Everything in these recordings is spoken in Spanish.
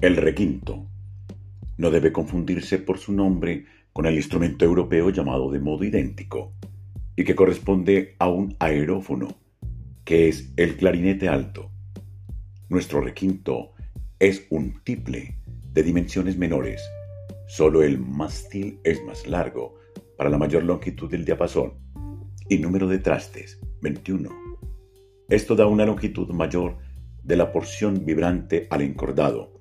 El requinto no debe confundirse por su nombre con el instrumento europeo llamado de modo idéntico y que corresponde a un aerófono, que es el clarinete alto. Nuestro requinto es un tiple de dimensiones menores, solo el mástil es más largo para la mayor longitud del diapasón y número de trastes, 21. Esto da una longitud mayor de la porción vibrante al encordado,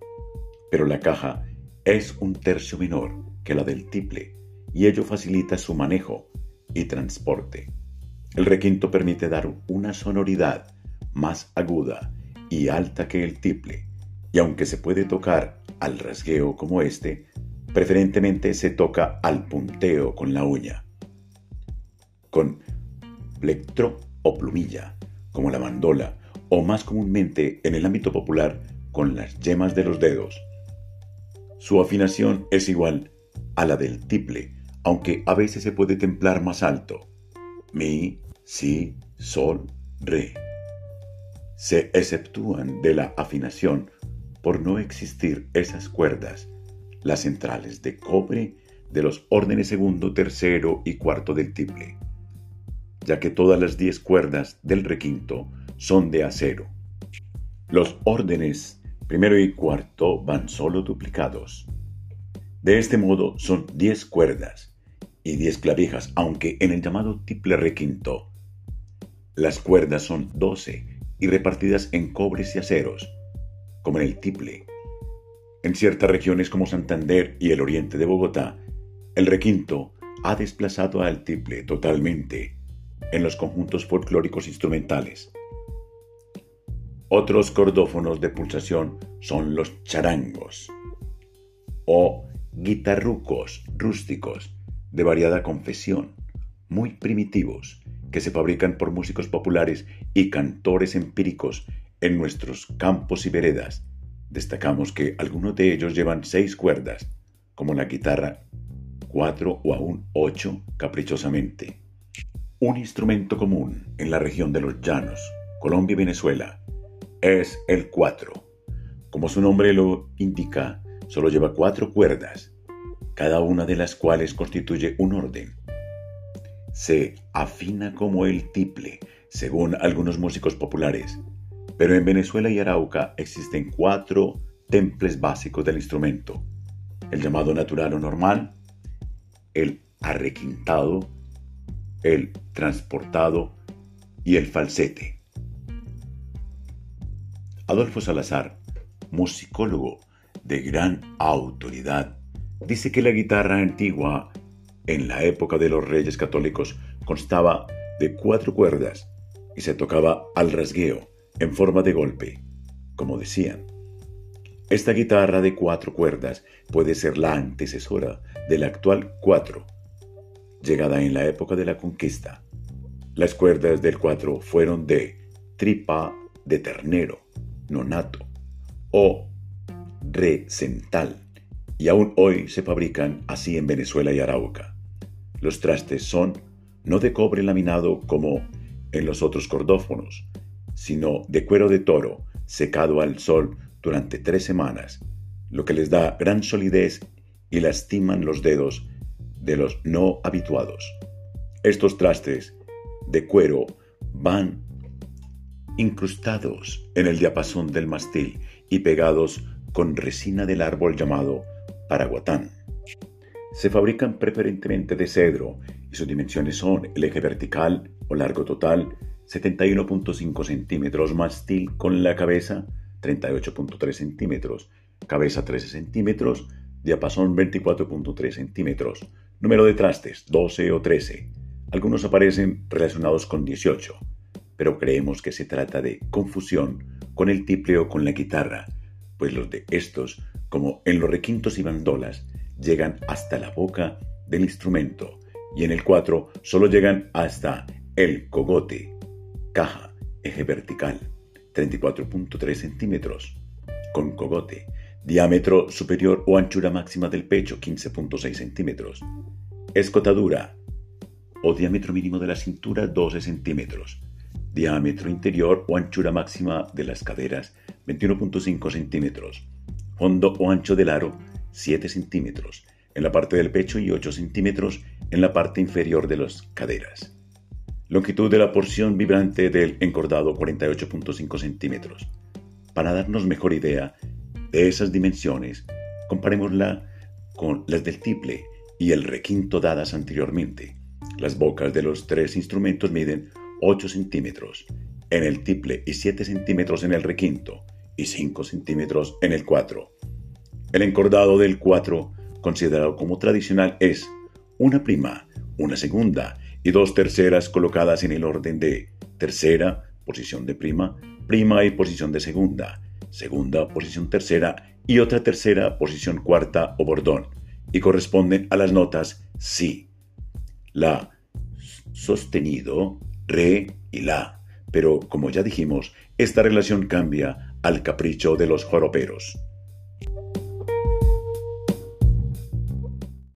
pero la caja es un tercio menor que la del tiple y ello facilita su manejo y transporte. El requinto permite dar una sonoridad más aguda y alta que el tiple, y aunque se puede tocar al rasgueo como este, preferentemente se toca al punteo con la uña. Con plectro o plumilla, como la mandola, o más comúnmente en el ámbito popular con las yemas de los dedos. Su afinación es igual a la del tiple, aunque a veces se puede templar más alto. Mi, si, sol, re. Se exceptúan de la afinación por no existir esas cuerdas, las centrales de cobre de los órdenes segundo, tercero y cuarto del tiple, ya que todas las diez cuerdas del requinto son de acero. Los órdenes primero y cuarto van solo duplicados. De este modo son 10 cuerdas y 10 clavijas, aunque en el llamado tiple requinto las cuerdas son 12 y repartidas en cobres y aceros, como en el tiple. En ciertas regiones como Santander y el oriente de Bogotá, el requinto ha desplazado al tiple totalmente en los conjuntos folclóricos instrumentales. Otros cordófonos de pulsación son los charangos o guitarrucos rústicos de variada confesión, muy primitivos, que se fabrican por músicos populares y cantores empíricos en nuestros campos y veredas. Destacamos que algunos de ellos llevan seis cuerdas, como la guitarra, cuatro o aún ocho caprichosamente. Un instrumento común en la región de los llanos, Colombia y Venezuela, es el cuatro. Como su nombre lo indica, solo lleva cuatro cuerdas, cada una de las cuales constituye un orden. Se afina como el tiple, según algunos músicos populares, pero en Venezuela y Arauca existen cuatro temples básicos del instrumento, el llamado natural o normal, el arrequintado, el transportado y el falsete. Adolfo Salazar, musicólogo de gran autoridad, dice que la guitarra antigua, en la época de los reyes católicos, constaba de cuatro cuerdas y se tocaba al rasgueo, en forma de golpe, como decían. Esta guitarra de cuatro cuerdas puede ser la antecesora de la actual cuatro, llegada en la época de la conquista. Las cuerdas del cuatro fueron de tripa de ternero, nonato o recental y aún hoy se fabrican así en Venezuela y Arauca. Los trastes son no de cobre laminado como en los otros cordófonos, sino de cuero de toro secado al sol durante tres semanas, lo que les da gran solidez y lastiman los dedos de los no habituados. Estos trastes de cuero van incrustados en el diapasón del mastil y pegados con resina del árbol llamado paraguatán. Se fabrican preferentemente de cedro y sus dimensiones son el eje vertical o largo total 71.5 centímetros, mastil con la cabeza 38.3 centímetros, cabeza 13 centímetros, diapasón 24.3 centímetros, número de trastes 12 o 13. Algunos aparecen relacionados con 18 pero creemos que se trata de confusión con el tiple o con la guitarra, pues los de estos, como en los requintos y bandolas, llegan hasta la boca del instrumento y en el 4 solo llegan hasta el cogote, caja, eje vertical, 34.3 centímetros, con cogote, diámetro superior o anchura máxima del pecho, 15.6 centímetros, escotadura o diámetro mínimo de la cintura, 12 centímetros, diámetro interior o anchura máxima de las caderas 21.5 centímetros, Fondo o ancho del aro 7 centímetros en la parte del pecho y 8 centímetros en la parte inferior de las caderas. Longitud de la porción vibrante del encordado 48.5 centímetros. Para darnos mejor idea de esas dimensiones, comparémosla con las del tiple y el requinto dadas anteriormente. Las bocas de los tres instrumentos miden 8 centímetros en el tiple y 7 centímetros en el requinto y 5 centímetros en el 4. El encordado del 4, considerado como tradicional, es una prima, una segunda y dos terceras colocadas en el orden de tercera, posición de prima, prima y posición de segunda, segunda, posición tercera y otra tercera, posición cuarta o bordón, y corresponden a las notas si, la, sostenido, re y la. Pero, como ya dijimos, esta relación cambia al capricho de los joroperos.